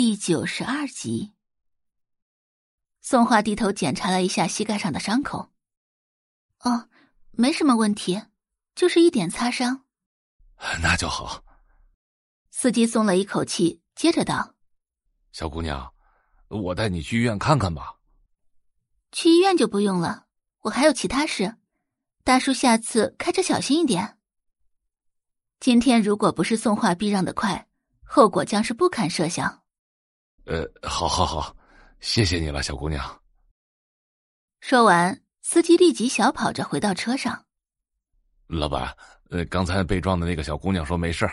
第九十二集。宋画低头检查了一下膝盖上的伤口，哦，没什么问题，就是一点擦伤。那就好。司机松了一口气，接着道：“小姑娘，我带你去医院看看吧。”去医院就不用了，我还有其他事。大叔，下次开车小心一点。今天如果不是宋画避让的快，后果将是不堪设想。呃，好，好，好，谢谢你了，小姑娘。说完，司机立即小跑着回到车上。老板，呃，刚才被撞的那个小姑娘说没事，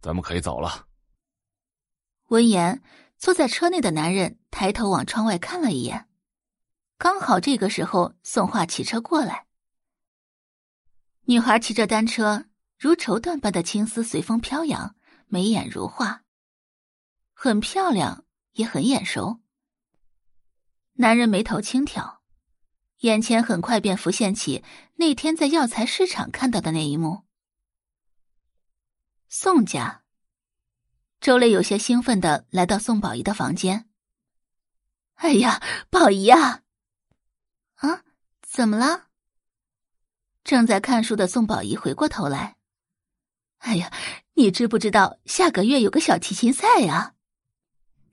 咱们可以走了。闻言，坐在车内的男人抬头往窗外看了一眼。刚好这个时候，宋画骑车过来。女孩骑着单车，如绸缎般的青丝随风飘扬，眉眼如画，很漂亮，也很眼熟。男人眉头轻挑，眼前很快便浮现起那天在药材市场看到的那一幕。宋家，周磊有些兴奋的来到宋宝仪的房间。哎呀，宝仪呀！啊，怎么了？正在看书的宋宝仪回过头来。哎呀，你知不知道下个月有个小提琴赛呀？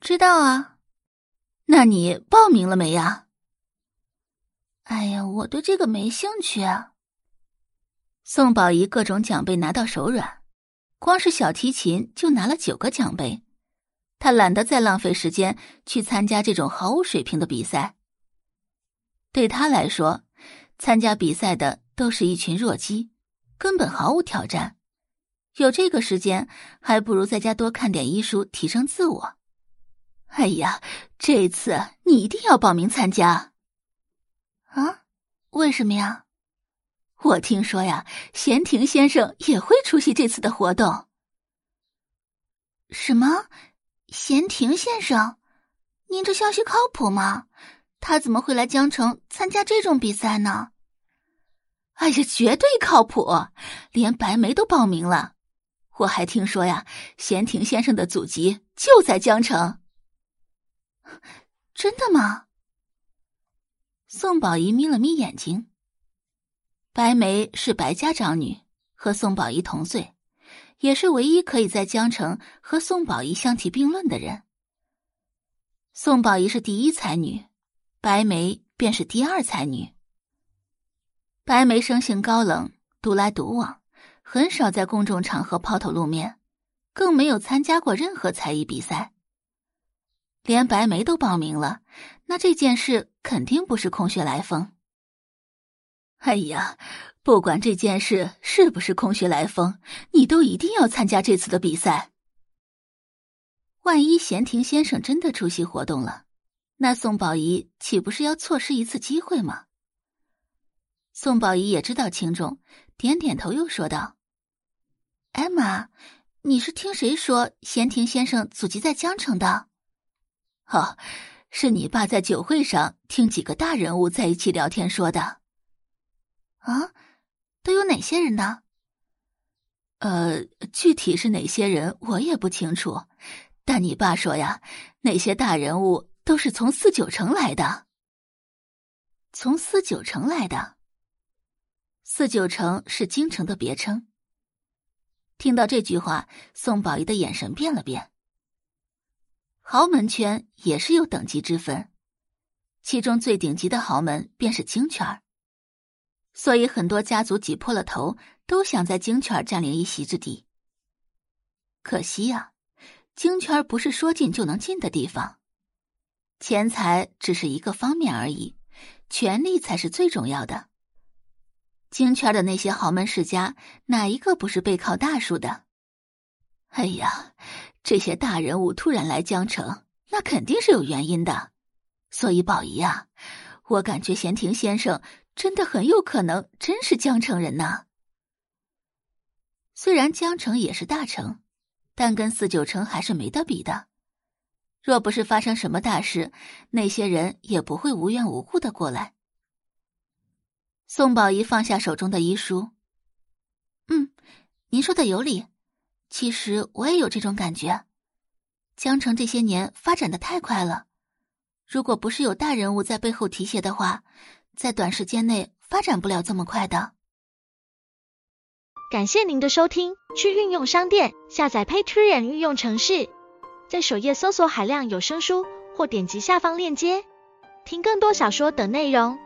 知道啊。那你报名了没呀？哎呀，我对这个没兴趣啊。宋宝仪各种奖杯拿到手软，光是小提琴就拿了九个奖杯，他懒得再浪费时间去参加这种毫无水平的比赛。对他来说，参加比赛的都是一群弱鸡，根本毫无挑战。有这个时间，还不如在家多看点医书，提升自我。哎呀，这次你一定要报名参加。啊？为什么呀？我听说呀，闲庭先生也会出席这次的活动。什么？闲庭先生？您这消息靠谱吗？他怎么会来江城参加这种比赛呢？哎呀，绝对靠谱！连白梅都报名了。我还听说呀，闲庭先生的祖籍就在江城。真的吗？宋宝仪眯了眯眼睛。白梅是白家长女，和宋宝仪同岁，也是唯一可以在江城和宋宝仪相提并论的人。宋宝仪是第一才女。白梅便是第二才女。白梅生性高冷，独来独往，很少在公众场合抛头露面，更没有参加过任何才艺比赛。连白梅都报名了，那这件事肯定不是空穴来风。哎呀，不管这件事是不是空穴来风，你都一定要参加这次的比赛。万一闲庭先生真的出席活动了。那宋宝仪岂不是要错失一次机会吗？宋宝仪也知道轻重，点点头，又说道：“哎妈，你是听谁说闲庭先生祖籍在江城的？哦，是你爸在酒会上听几个大人物在一起聊天说的。啊，都有哪些人呢？呃，具体是哪些人我也不清楚，但你爸说呀，那些大人物。”都是从四九城来的。从四九城来的。四九城是京城的别称。听到这句话，宋宝仪的眼神变了变。豪门圈也是有等级之分，其中最顶级的豪门便是京圈所以很多家族挤破了头都想在京圈占领一席之地。可惜呀，京圈不是说进就能进的地方。钱财只是一个方面而已，权力才是最重要的。京圈的那些豪门世家，哪一个不是背靠大树的？哎呀，这些大人物突然来江城，那肯定是有原因的。所以宝仪啊，我感觉闲庭先生真的很有可能真是江城人呢。虽然江城也是大城，但跟四九城还是没得比的。若不是发生什么大事，那些人也不会无缘无故的过来。宋宝仪放下手中的医书，嗯，您说的有理。其实我也有这种感觉。江城这些年发展的太快了，如果不是有大人物在背后提携的话，在短时间内发展不了这么快的。感谢您的收听，去运用商店下载 Patreon 运用城市，在首页搜索海量有声书，或点击下方链接听更多小说等内容。